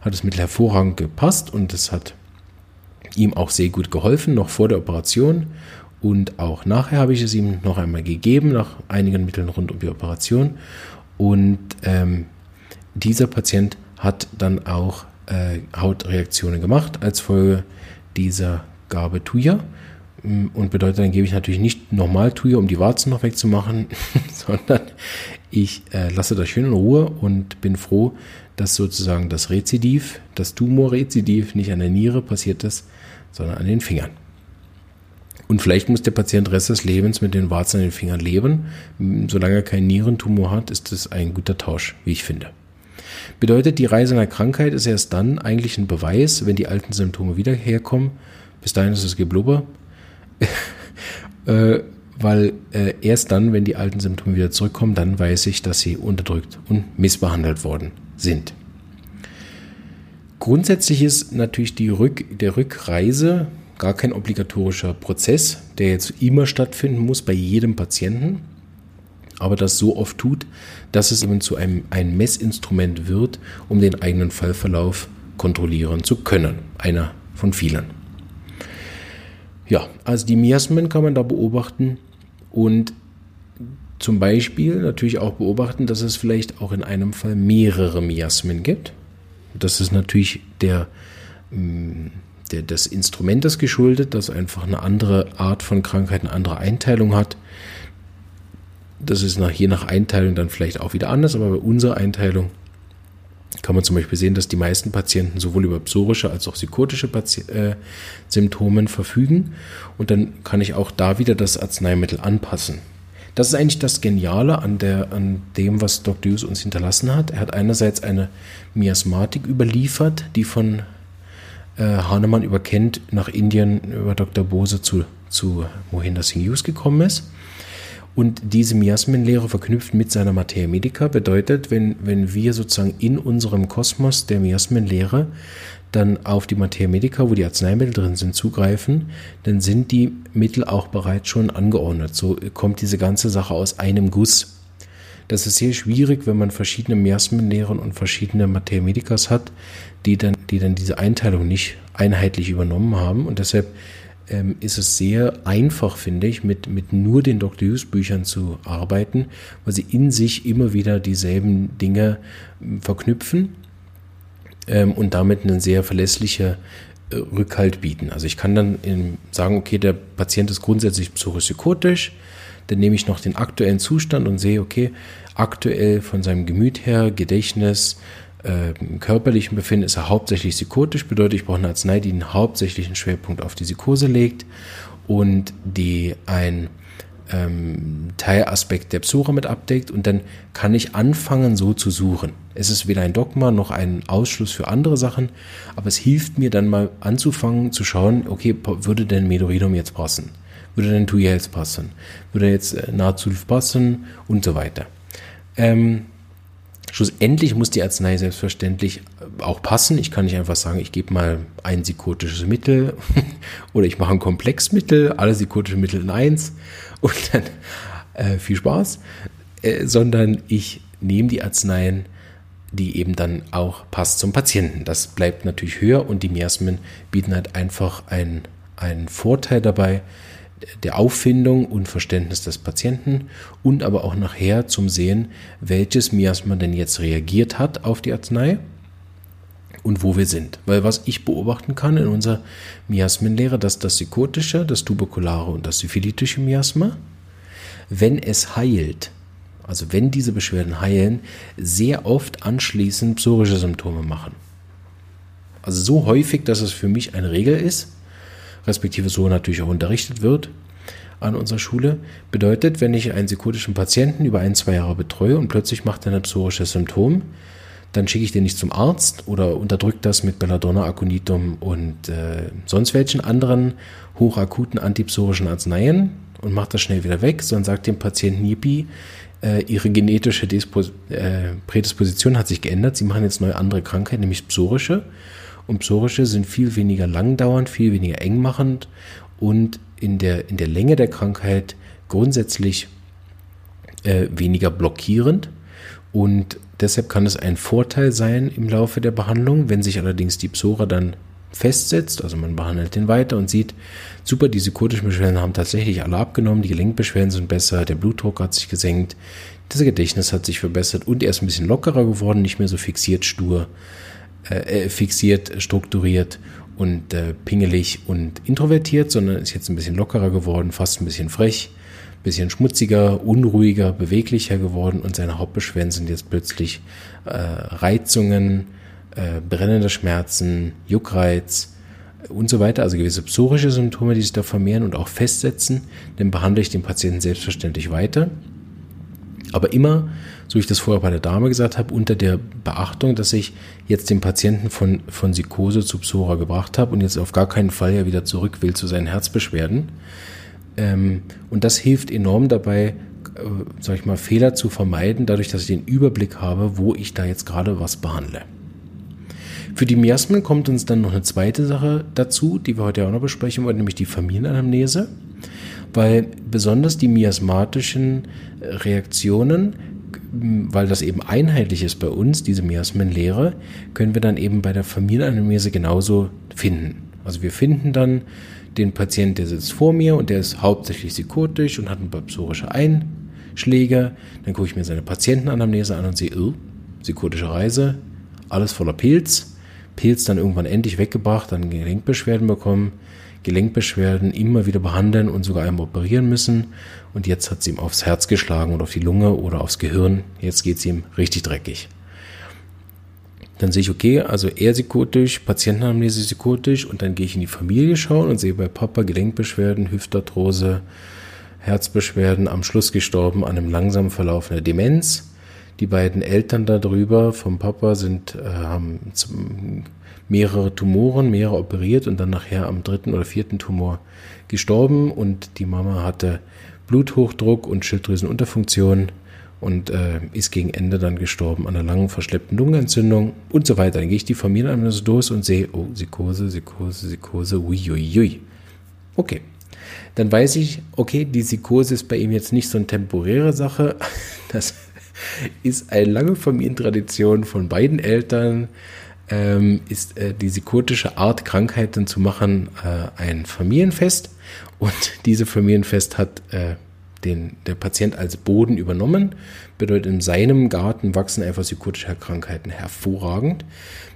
Hat es Mittel hervorragend gepasst und es hat ihm auch sehr gut geholfen, noch vor der Operation. Und auch nachher habe ich es ihm noch einmal gegeben, nach einigen Mitteln rund um die Operation. Und ähm, dieser Patient hat dann auch äh, Hautreaktionen gemacht als Folge dieser Gabe Tuya. Mm, und bedeutet, dann gebe ich natürlich nicht nochmal Tuya, um die Warzen noch wegzumachen, sondern ich äh, lasse das schön in Ruhe und bin froh, dass sozusagen das Rezidiv, das Tumorrezidiv nicht an der Niere passiert ist, sondern an den Fingern. Und vielleicht muss der Patient Rest des Lebens mit den Warzen an den Fingern leben. Solange er keinen Nierentumor hat, ist das ein guter Tausch, wie ich finde. Bedeutet, die Reise einer Krankheit ist erst dann eigentlich ein Beweis, wenn die alten Symptome wieder herkommen. Bis dahin ist es Geblubber. äh, weil äh, erst dann, wenn die alten Symptome wieder zurückkommen, dann weiß ich, dass sie unterdrückt und missbehandelt worden sind. Grundsätzlich ist natürlich die Rück, der Rückreise gar kein obligatorischer Prozess, der jetzt immer stattfinden muss bei jedem Patienten, aber das so oft tut, dass es eben zu einem ein Messinstrument wird, um den eigenen Fallverlauf kontrollieren zu können. Einer von vielen. Ja, also die Miasmen kann man da beobachten und zum Beispiel natürlich auch beobachten, dass es vielleicht auch in einem Fall mehrere Miasmen gibt. Das ist natürlich der, mm, der, des Instrumentes geschuldet, das einfach eine andere Art von Krankheit, eine andere Einteilung hat. Das ist nach, je nach Einteilung dann vielleicht auch wieder anders, aber bei unserer Einteilung kann man zum Beispiel sehen, dass die meisten Patienten sowohl über psorische als auch psychotische Pati äh, Symptomen verfügen. Und dann kann ich auch da wieder das Arzneimittel anpassen. Das ist eigentlich das Geniale an, der, an dem, was Dr. Hughes uns hinterlassen hat. Er hat einerseits eine Miasmatik überliefert, die von äh, Hahnemann überkennt nach Indien über Dr. Bose zu, zu Mohinder Singh Hughes gekommen ist. Und diese Miasmenlehre verknüpft mit seiner Materia Medica bedeutet, wenn, wenn wir sozusagen in unserem Kosmos der Miasmenlehre dann auf die Materia Medica, wo die Arzneimittel drin sind, zugreifen, dann sind die Mittel auch bereits schon angeordnet. So kommt diese ganze Sache aus einem Guss. Das ist sehr schwierig, wenn man verschiedene Miasmenlehren und verschiedene Materia Medicas hat, die dann, die dann diese Einteilung nicht einheitlich übernommen haben. Und deshalb ähm, ist es sehr einfach, finde ich, mit, mit nur den Dr. Hughes Büchern zu arbeiten, weil sie in sich immer wieder dieselben Dinge ähm, verknüpfen ähm, und damit einen sehr verlässlichen äh, Rückhalt bieten. Also ich kann dann in, sagen, okay, der Patient ist grundsätzlich psychotisch, dann nehme ich noch den aktuellen Zustand und sehe, okay, aktuell von seinem Gemüt her, Gedächtnis, äh, körperlichen Befinden ist er hauptsächlich psychotisch, bedeutet, ich brauche eine Arznei, die einen hauptsächlichen Schwerpunkt auf die Psychose legt und die ein ähm, Teilaspekt der Psora mit abdeckt und dann kann ich anfangen, so zu suchen. Es ist weder ein Dogma noch ein Ausschluss für andere Sachen, aber es hilft mir dann mal anzufangen zu schauen, okay, würde denn Medoridum jetzt passen? Würde denn jetzt passen? Würde jetzt äh, Nazulf passen? Und so weiter. Ähm, Schlussendlich muss die Arznei selbstverständlich auch passen. Ich kann nicht einfach sagen, ich gebe mal ein psychotisches Mittel oder ich mache ein Komplexmittel, alle psychotischen Mittel in eins und dann äh, viel Spaß, äh, sondern ich nehme die Arzneien, die eben dann auch passt zum Patienten. Das bleibt natürlich höher und die Miasmen bieten halt einfach ein, einen Vorteil dabei der Auffindung und Verständnis des Patienten und aber auch nachher zum Sehen, welches Miasma denn jetzt reagiert hat auf die Arznei und wo wir sind. Weil was ich beobachten kann in unserer Miasmenlehre, dass das psychotische, das tuberkulare und das syphilitische Miasma, wenn es heilt, also wenn diese Beschwerden heilen, sehr oft anschließend psorische Symptome machen. Also so häufig, dass es für mich eine Regel ist, respektive so natürlich auch unterrichtet wird an unserer Schule, bedeutet, wenn ich einen psychotischen Patienten über ein, zwei Jahre betreue und plötzlich macht er ein psorisches Symptom, dann schicke ich den nicht zum Arzt oder unterdrücke das mit Belladonna, Aconitum und äh, sonst welchen anderen hochakuten antipsorischen Arzneien und mache das schnell wieder weg, sondern sagt dem Patienten Yippie, äh, ihre genetische Dispos äh, Prädisposition hat sich geändert, sie machen jetzt neue andere Krankheit, nämlich psorische. Und psorische sind viel weniger langdauernd, viel weniger engmachend und in der, in der Länge der Krankheit grundsätzlich äh, weniger blockierend. Und deshalb kann es ein Vorteil sein im Laufe der Behandlung, wenn sich allerdings die Psora dann festsetzt, also man behandelt den weiter und sieht, super, die psychotischen Beschwerden haben tatsächlich alle abgenommen, die Gelenkbeschwerden sind besser, der Blutdruck hat sich gesenkt, das Gedächtnis hat sich verbessert und er ist ein bisschen lockerer geworden, nicht mehr so fixiert stur, äh, äh fixiert, strukturiert und äh, pingelig und introvertiert, sondern ist jetzt ein bisschen lockerer geworden, fast ein bisschen frech, ein bisschen schmutziger, unruhiger, beweglicher geworden und seine Hauptbeschwerden sind jetzt plötzlich äh, Reizungen, äh, brennende Schmerzen, Juckreiz und so weiter, also gewisse psorische Symptome, die sich da vermehren und auch festsetzen, dann behandle ich den Patienten selbstverständlich weiter. Aber immer, so wie ich das vorher bei der Dame gesagt habe, unter der Beachtung, dass ich jetzt den Patienten von, von Psychose zu Psora gebracht habe und jetzt auf gar keinen Fall ja wieder zurück will zu seinen Herzbeschwerden. Ähm, und das hilft enorm dabei, äh, sag ich mal, Fehler zu vermeiden, dadurch, dass ich den Überblick habe, wo ich da jetzt gerade was behandle. Für die Miasmen kommt uns dann noch eine zweite Sache dazu, die wir heute auch noch besprechen wollen, nämlich die Familienanamnese. Weil besonders die miasmatischen Reaktionen, weil das eben einheitlich ist bei uns, diese Miasmenlehre, können wir dann eben bei der Familienanamnese genauso finden. Also wir finden dann den Patienten, der sitzt vor mir und der ist hauptsächlich psychotisch und hat ein paar psorische Einschläge. Dann gucke ich mir seine Patientenanamnese an und sehe, oh, psychotische Reise, alles voller Pilz. Pilz dann irgendwann endlich weggebracht, dann Gelenkbeschwerden bekommen, Gelenkbeschwerden immer wieder behandeln und sogar einmal operieren müssen. Und jetzt hat sie ihm aufs Herz geschlagen oder auf die Lunge oder aufs Gehirn. Jetzt geht es ihm richtig dreckig. Dann sehe ich, okay, also er psychotisch, Patientenanamnese psychotisch und dann gehe ich in die Familie schauen und sehe bei Papa Gelenkbeschwerden, Hüftarthrose, Herzbeschwerden, am Schluss gestorben an einem langsam verlaufenden Demenz. Die beiden Eltern darüber vom Papa sind, äh, haben mehrere Tumoren, mehrere operiert und dann nachher am dritten oder vierten Tumor gestorben und die Mama hatte Bluthochdruck und Schilddrüsenunterfunktion und äh, ist gegen Ende dann gestorben an einer langen verschleppten Lungenentzündung und so weiter. Dann gehe ich die Familienanalyse durch und sehe, oh, Psychose, Psychose, Psychose, uiuiui. Okay. Dann weiß ich, okay, die Psychose ist bei ihm jetzt nicht so eine temporäre Sache. Das ist eine lange Familientradition von beiden Eltern, ähm, ist äh, die psychotische Art, Krankheiten zu machen, äh, ein Familienfest. Und dieses Familienfest hat äh, den, der Patient als Boden übernommen. Bedeutet, in seinem Garten wachsen einfach psychotische Krankheiten hervorragend.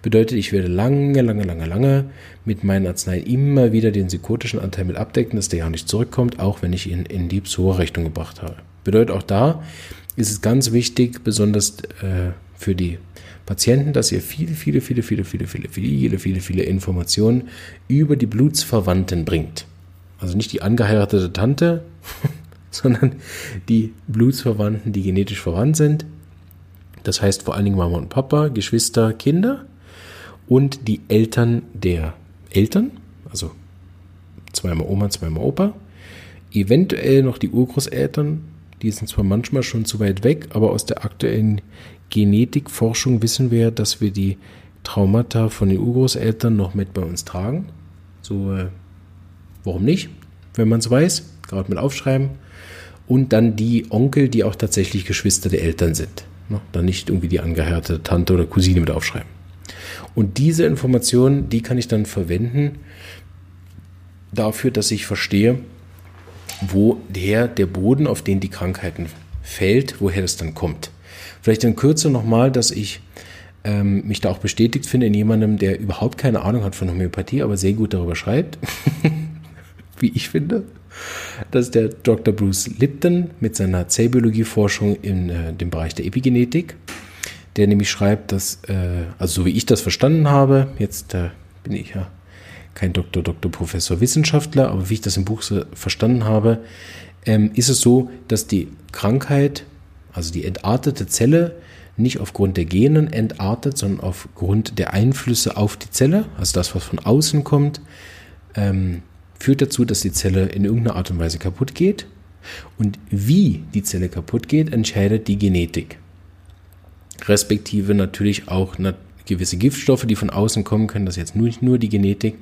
Bedeutet, ich werde lange, lange, lange, lange mit meinen Arzneien immer wieder den psychotischen Anteil mit abdecken, dass der ja nicht zurückkommt, auch wenn ich ihn in die Psora-Rechnung gebracht habe. Bedeutet auch da, ist es ganz wichtig, besonders äh, für die Patienten, dass ihr viele, viele, viele, viele, viele, viele, viele, viele, viele Informationen über die Blutsverwandten bringt. Also nicht die angeheiratete Tante, sondern die Blutsverwandten, die genetisch verwandt sind. Das heißt vor allen Dingen Mama und Papa, Geschwister, Kinder und die Eltern der Eltern, also zweimal Oma, zweimal Opa, eventuell noch die Urgroßeltern, die sind zwar manchmal schon zu weit weg, aber aus der aktuellen Genetikforschung wissen wir, dass wir die Traumata von den Urgroßeltern noch mit bei uns tragen. So, äh, warum nicht? Wenn man es weiß, gerade mit aufschreiben. Und dann die Onkel, die auch tatsächlich Geschwister der Eltern sind. Ne? Dann nicht irgendwie die angeheiratete Tante oder Cousine mit aufschreiben. Und diese Informationen, die kann ich dann verwenden, dafür, dass ich verstehe, wo der, der Boden, auf den die Krankheiten fällt, woher das dann kommt. Vielleicht in Kürze nochmal, dass ich ähm, mich da auch bestätigt finde in jemandem, der überhaupt keine Ahnung hat von Homöopathie, aber sehr gut darüber schreibt, wie ich finde. Das ist der Dr. Bruce Lipton mit seiner Zellbiologie-Forschung in äh, dem Bereich der Epigenetik, der nämlich schreibt, dass, äh, also so wie ich das verstanden habe, jetzt äh, bin ich ja kein Doktor, Doktor, Professor, Wissenschaftler, aber wie ich das im Buch so verstanden habe, ähm, ist es so, dass die Krankheit, also die entartete Zelle, nicht aufgrund der Genen entartet, sondern aufgrund der Einflüsse auf die Zelle, also das, was von außen kommt, ähm, führt dazu, dass die Zelle in irgendeiner Art und Weise kaputt geht. Und wie die Zelle kaputt geht, entscheidet die Genetik. Respektive natürlich auch gewisse Giftstoffe, die von außen kommen können, das ist jetzt nicht nur die Genetik.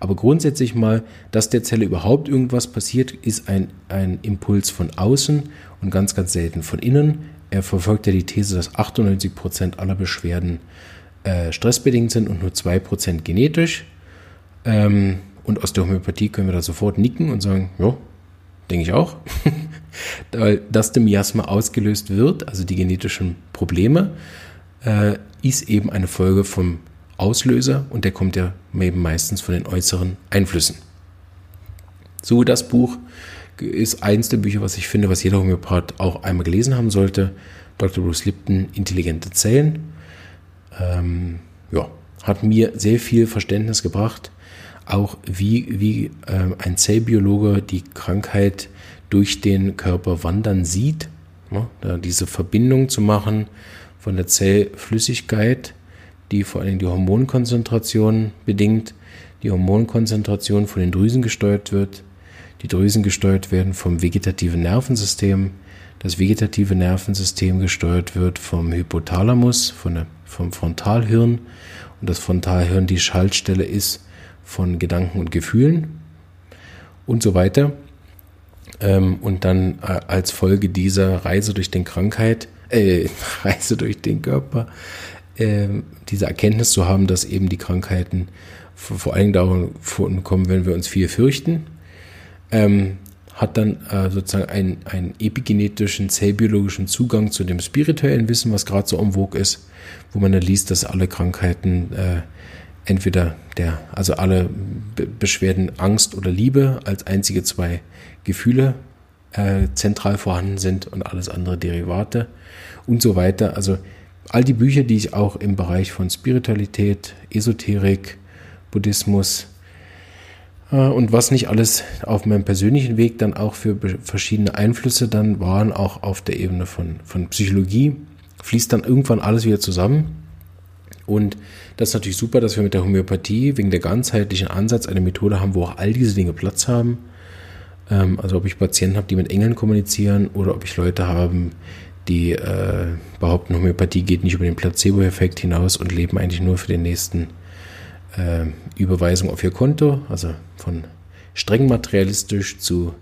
Aber grundsätzlich mal, dass der Zelle überhaupt irgendwas passiert, ist ein, ein Impuls von außen und ganz, ganz selten von innen. Er verfolgt ja die These, dass 98 Prozent aller Beschwerden äh, stressbedingt sind und nur 2% genetisch. Ähm, und aus der Homöopathie können wir da sofort nicken und sagen, ja, denke ich auch. dass der Miasma ausgelöst wird, also die genetischen Probleme, äh, ist eben eine Folge vom Auslöser und der kommt ja eben meistens von den äußeren Einflüssen. So, das Buch ist eins der Bücher, was ich finde, was jeder Homöopath auch einmal gelesen haben sollte. Dr. Bruce Lipton, Intelligente Zellen. Ähm, ja, hat mir sehr viel Verständnis gebracht, auch wie, wie äh, ein Zellbiologe die Krankheit durch den Körper wandern sieht. Ja, da diese Verbindung zu machen von der Zellflüssigkeit, die vor allem die Hormonkonzentration bedingt, die Hormonkonzentration von den Drüsen gesteuert wird, die Drüsen gesteuert werden vom vegetativen Nervensystem, das vegetative Nervensystem gesteuert wird vom Hypothalamus, von der, vom Frontalhirn. Und das Frontalhirn die Schaltstelle ist von Gedanken und Gefühlen. Und so weiter. Ähm, und dann äh, als Folge dieser Reise durch den Krankheit, äh, Reise durch den Körper, äh, diese Erkenntnis zu haben, dass eben die Krankheiten vor allen Dingen davon kommen, wenn wir uns viel fürchten, ähm, hat dann äh, sozusagen einen, einen epigenetischen, zellbiologischen Zugang zu dem spirituellen Wissen, was gerade so en vogue ist, wo man dann liest, dass alle Krankheiten äh, entweder der, also alle Be Beschwerden Angst oder Liebe als einzige zwei Gefühle äh, zentral vorhanden sind und alles andere Derivate und so weiter. Also all die Bücher, die ich auch im Bereich von Spiritualität, Esoterik, Buddhismus äh, und was nicht alles auf meinem persönlichen Weg dann auch für verschiedene Einflüsse dann waren, auch auf der Ebene von, von Psychologie, fließt dann irgendwann alles wieder zusammen. Und das ist natürlich super, dass wir mit der Homöopathie wegen der ganzheitlichen Ansatz eine Methode haben, wo auch all diese Dinge Platz haben. Ähm, also ob ich Patienten habe, die mit Engeln kommunizieren oder ob ich Leute haben, die äh, behaupten, Homöopathie geht nicht über den Placebo-Effekt hinaus und leben eigentlich nur für den nächsten äh, Überweisung auf ihr Konto, also von streng materialistisch zu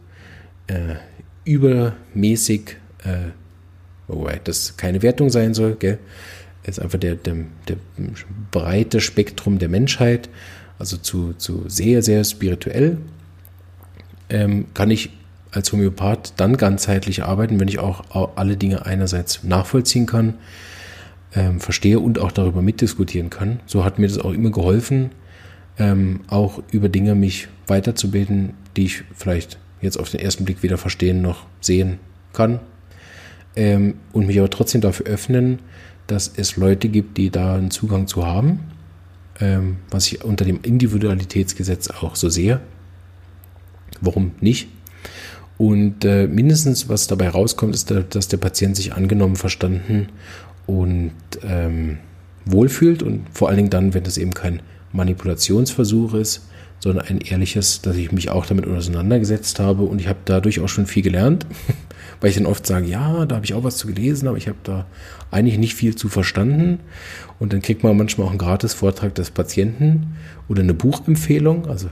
äh, übermäßig, äh, wobei das keine Wertung sein soll, gell? ist einfach der, der, der breite Spektrum der Menschheit, also zu, zu sehr, sehr spirituell, ähm, kann ich als Homöopath dann ganzheitlich arbeiten, wenn ich auch alle Dinge einerseits nachvollziehen kann, ähm, verstehe und auch darüber mitdiskutieren kann. So hat mir das auch immer geholfen, ähm, auch über Dinge mich weiterzubilden, die ich vielleicht jetzt auf den ersten Blick weder verstehen noch sehen kann. Ähm, und mich aber trotzdem dafür öffnen, dass es Leute gibt, die da einen Zugang zu haben, ähm, was ich unter dem Individualitätsgesetz auch so sehe. Warum nicht? Und äh, mindestens, was dabei rauskommt, ist, dass der Patient sich angenommen, verstanden und ähm, wohlfühlt und vor allen Dingen dann, wenn es eben kein Manipulationsversuch ist, sondern ein ehrliches, dass ich mich auch damit auseinandergesetzt habe und ich habe dadurch auch schon viel gelernt, weil ich dann oft sage, ja, da habe ich auch was zu gelesen, aber ich habe da eigentlich nicht viel zu verstanden und dann kriegt man manchmal auch einen Gratis-Vortrag des Patienten oder eine Buchempfehlung, also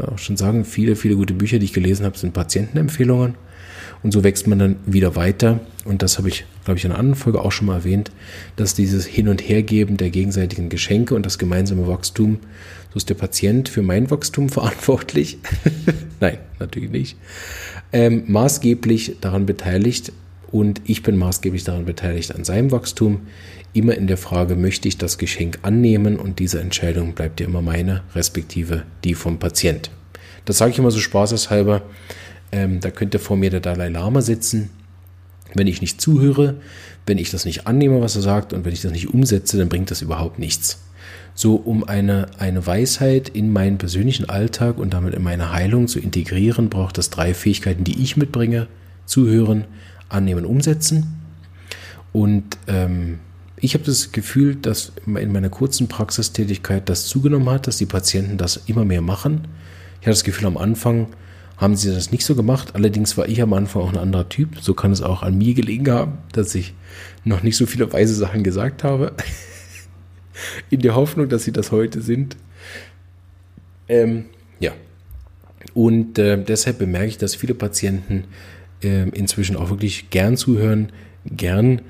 auch schon sagen, viele, viele gute Bücher, die ich gelesen habe, sind Patientenempfehlungen und so wächst man dann wieder weiter. Und das habe ich, glaube ich, in einer anderen Folge auch schon mal erwähnt, dass dieses Hin- und Hergeben der gegenseitigen Geschenke und das gemeinsame Wachstum so ist der Patient für mein Wachstum verantwortlich. Nein, natürlich nicht. Ähm, maßgeblich daran beteiligt und ich bin maßgeblich daran beteiligt an seinem Wachstum. Immer in der Frage, möchte ich das Geschenk annehmen und diese Entscheidung bleibt ja immer meine, respektive die vom Patient. Das sage ich immer so spaßeshalber. Ähm, da könnte vor mir der Dalai Lama sitzen. Wenn ich nicht zuhöre, wenn ich das nicht annehme, was er sagt, und wenn ich das nicht umsetze, dann bringt das überhaupt nichts. So, um eine, eine Weisheit in meinen persönlichen Alltag und damit in meine Heilung zu integrieren, braucht es drei Fähigkeiten, die ich mitbringe. Zuhören, annehmen, umsetzen. Und ähm, ich habe das Gefühl, dass in meiner kurzen Praxistätigkeit das zugenommen hat, dass die Patienten das immer mehr machen. Ich hatte das Gefühl, am Anfang haben sie das nicht so gemacht. Allerdings war ich am Anfang auch ein anderer Typ. So kann es auch an mir gelegen haben, dass ich noch nicht so viele weise Sachen gesagt habe. In der Hoffnung, dass sie das heute sind. Ähm, ja. Und äh, deshalb bemerke ich, dass viele Patienten äh, inzwischen auch wirklich gern zuhören, gern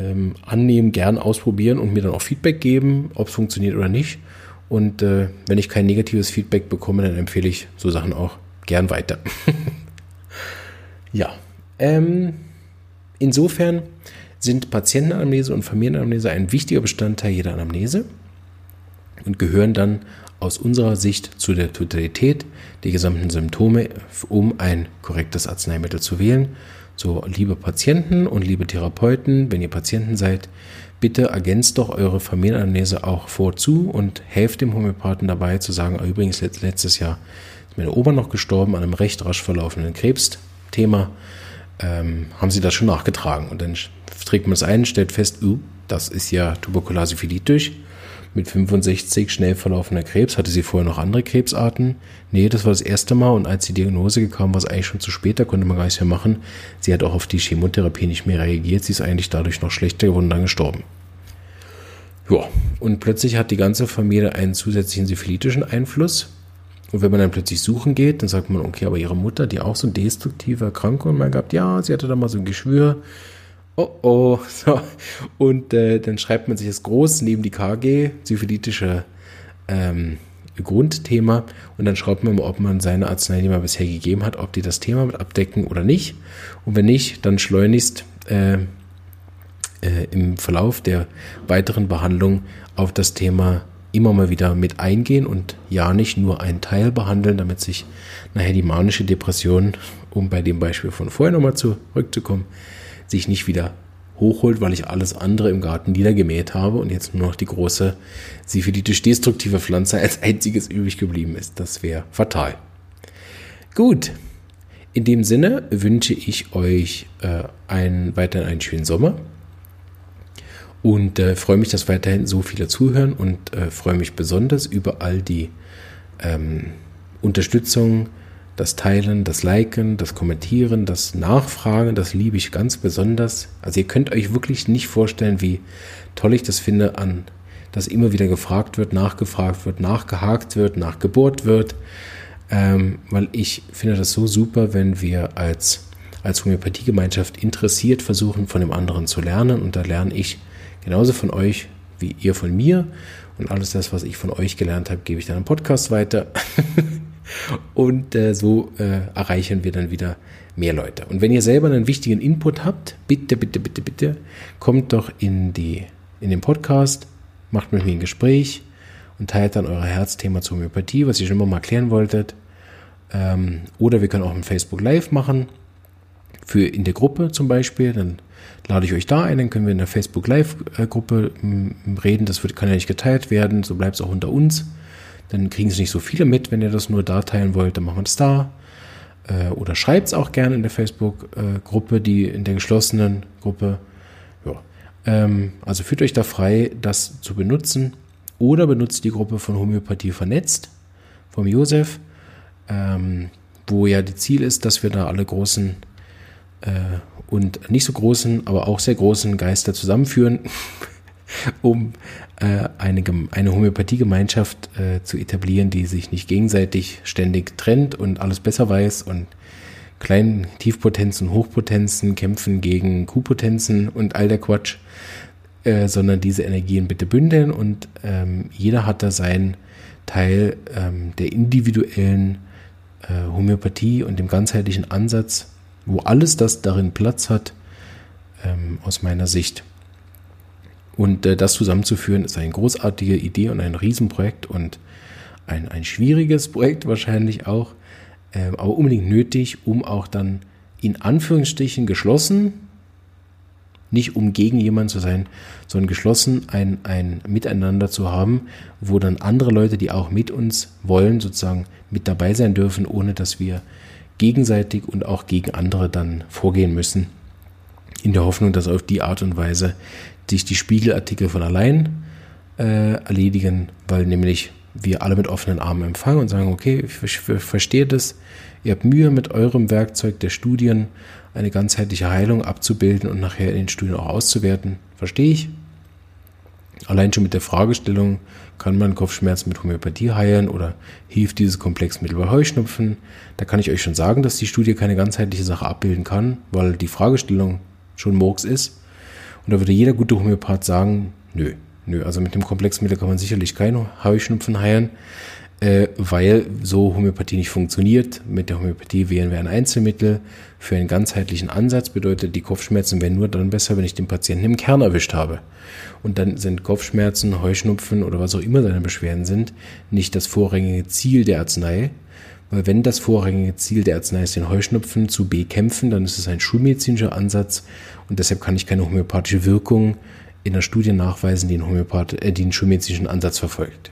ähm, annehmen, gern ausprobieren und mir dann auch Feedback geben, ob es funktioniert oder nicht. Und äh, wenn ich kein negatives Feedback bekomme, dann empfehle ich so Sachen auch gern weiter. ja, ähm, insofern sind Patientenanamnese und Familienanamnese ein wichtiger Bestandteil jeder Anamnese und gehören dann aus unserer Sicht zu der Totalität der gesamten Symptome, um ein korrektes Arzneimittel zu wählen. So, liebe Patienten und liebe Therapeuten, wenn ihr Patienten seid, bitte ergänzt doch eure Familienanamnese auch vorzu und helft dem Homöopathen dabei zu sagen, ah, übrigens letztes Jahr ist meine Oma noch gestorben an einem recht rasch verlaufenden Krebsthema. Ähm, haben sie das schon nachgetragen? Und dann trägt man es ein, stellt fest, uh, das ist ja Tuberkulose mit 65 schnell verlaufender Krebs. Hatte sie vorher noch andere Krebsarten? Nee, das war das erste Mal. Und als die Diagnose kam, war es eigentlich schon zu spät. Da konnte man gar nichts mehr machen. Sie hat auch auf die Chemotherapie nicht mehr reagiert. Sie ist eigentlich dadurch noch schlechter geworden und dann gestorben. Ja, und plötzlich hat die ganze Familie einen zusätzlichen syphilitischen Einfluss. Und wenn man dann plötzlich suchen geht, dann sagt man, okay, aber ihre Mutter, die auch so destruktive Erkrankungen mal gehabt, ja, sie hatte da mal so ein Geschwür, oh oh. So. Und äh, dann schreibt man sich das groß neben die KG, syphilitische ähm, Grundthema, und dann schaut man, ob man seine Arznei, die man bisher gegeben hat, ob die das Thema mit abdecken oder nicht. Und wenn nicht, dann schleunigst äh, äh, im Verlauf der weiteren Behandlung auf das Thema immer mal wieder mit eingehen und ja nicht nur einen Teil behandeln, damit sich nachher die manische Depression, um bei dem Beispiel von vorher nochmal zurückzukommen, sich nicht wieder hochholt, weil ich alles andere im Garten niedergemäht habe und jetzt nur noch die große syphilitisch destruktive Pflanze als einziges übrig geblieben ist. Das wäre fatal. Gut, in dem Sinne wünsche ich euch äh, einen, weiterhin einen schönen Sommer und äh, freue mich, dass weiterhin so viele zuhören und äh, freue mich besonders über all die ähm, Unterstützung, das Teilen, das Liken, das Kommentieren, das Nachfragen, das liebe ich ganz besonders. Also ihr könnt euch wirklich nicht vorstellen, wie toll ich das finde, an dass immer wieder gefragt wird, nachgefragt wird, nachgehakt wird, nachgebohrt wird. Ähm, weil ich finde das so super, wenn wir als, als Homöopathiegemeinschaft interessiert versuchen, von dem anderen zu lernen. Und da lerne ich genauso von euch wie ihr von mir. Und alles das, was ich von euch gelernt habe, gebe ich dann im Podcast weiter. Und äh, so äh, erreichen wir dann wieder mehr Leute. Und wenn ihr selber einen wichtigen Input habt, bitte, bitte, bitte, bitte, kommt doch in, die, in den Podcast, macht mit mir ein Gespräch und teilt dann euer Herzthema zur Homöopathie, was ihr schon immer mal klären wolltet. Ähm, oder wir können auch ein Facebook Live machen, für in der Gruppe zum Beispiel. Dann lade ich euch da ein, dann können wir in der Facebook Live-Gruppe äh, reden. Das wird, kann ja nicht geteilt werden, so bleibt es auch unter uns. Dann kriegen es nicht so viele mit. Wenn ihr das nur da teilen wollt, dann machen wir das da. Äh, oder schreibt es auch gerne in der Facebook-Gruppe, die in der geschlossenen Gruppe. Ja. Ähm, also fühlt euch da frei, das zu benutzen. Oder benutzt die Gruppe von Homöopathie vernetzt, vom Josef, ähm, wo ja das Ziel ist, dass wir da alle großen äh, und nicht so großen, aber auch sehr großen Geister zusammenführen, um äh, eine, eine Homöopathiegemeinschaft äh, zu etablieren, die sich nicht gegenseitig ständig trennt und alles besser weiß und kleinen Tiefpotenzen, Hochpotenzen kämpfen gegen Q-Potenzen und all der Quatsch, äh, sondern diese Energien bitte bündeln und ähm, jeder hat da sein Teil ähm, der individuellen äh, Homöopathie und dem ganzheitlichen Ansatz, wo alles das darin Platz hat, ähm, aus meiner Sicht. Und äh, das zusammenzuführen ist eine großartige Idee und ein Riesenprojekt und ein, ein schwieriges Projekt wahrscheinlich auch, äh, aber unbedingt nötig, um auch dann in Anführungsstrichen geschlossen, nicht um gegen jemanden zu sein, sondern geschlossen ein, ein Miteinander zu haben, wo dann andere Leute, die auch mit uns wollen, sozusagen mit dabei sein dürfen, ohne dass wir gegenseitig und auch gegen andere dann vorgehen müssen. In der Hoffnung, dass auf die Art und Weise sich die Spiegelartikel von allein äh, erledigen, weil nämlich wir alle mit offenen Armen empfangen und sagen, okay, ich verstehe das, ihr habt Mühe mit eurem Werkzeug der Studien eine ganzheitliche Heilung abzubilden und nachher in den Studien auch auszuwerten. Verstehe ich. Allein schon mit der Fragestellung, kann man Kopfschmerzen mit Homöopathie heilen oder hilft dieses Komplexmittel bei Heuschnupfen? Da kann ich euch schon sagen, dass die Studie keine ganzheitliche Sache abbilden kann, weil die Fragestellung schon Murks ist. Und da würde jeder gute Homöopath sagen, nö, nö, also mit dem Komplexmittel kann man sicherlich keinen Heuschnupfen heilen, äh, weil so Homöopathie nicht funktioniert. Mit der Homöopathie wählen wir ein Einzelmittel für einen ganzheitlichen Ansatz, bedeutet, die Kopfschmerzen werden nur dann besser, wenn ich den Patienten im Kern erwischt habe. Und dann sind Kopfschmerzen, Heuschnupfen oder was auch immer seine Beschwerden sind, nicht das vorrangige Ziel der Arznei, weil wenn das vorrangige Ziel der Arznei ist, den Heuschnupfen zu bekämpfen, dann ist es ein schulmedizinischer Ansatz und deshalb kann ich keine homöopathische Wirkung in der Studie nachweisen, die einen, Homöopath äh, die einen schulmedizinischen Ansatz verfolgt.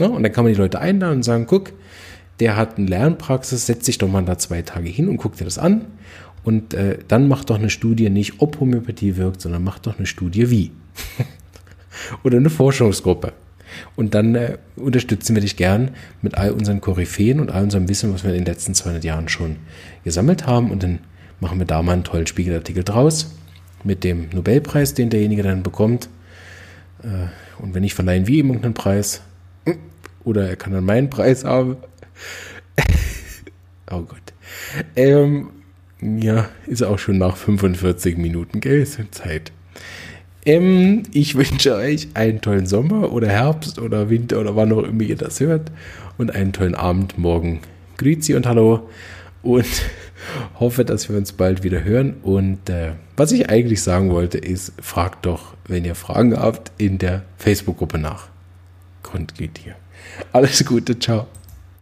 Ja, und dann kann man die Leute einladen und sagen, guck, der hat eine Lernpraxis, setz dich doch mal da zwei Tage hin und guck dir das an. Und äh, dann mach doch eine Studie nicht, ob Homöopathie wirkt, sondern mach doch eine Studie wie. Oder eine Forschungsgruppe. Und dann äh, unterstützen wir dich gern mit all unseren Koryphäen und all unserem Wissen, was wir in den letzten 200 Jahren schon gesammelt haben. Und dann machen wir da mal einen tollen Spiegelartikel draus mit dem Nobelpreis, den derjenige dann bekommt. Äh, und wenn ich verleihen wir ihm irgendeinen Preis, oder er kann dann meinen Preis haben. oh Gott. Ähm, ja, ist auch schon nach 45 Minuten, gell? Ist Zeit. Ähm, ich wünsche euch einen tollen Sommer oder Herbst oder Winter oder wann auch immer ihr das hört und einen tollen Abend morgen. Grüezi und Hallo und hoffe, dass wir uns bald wieder hören. Und äh, was ich eigentlich sagen wollte, ist, fragt doch, wenn ihr Fragen habt, in der Facebook-Gruppe nach. Grundgeht hier. Alles Gute, ciao.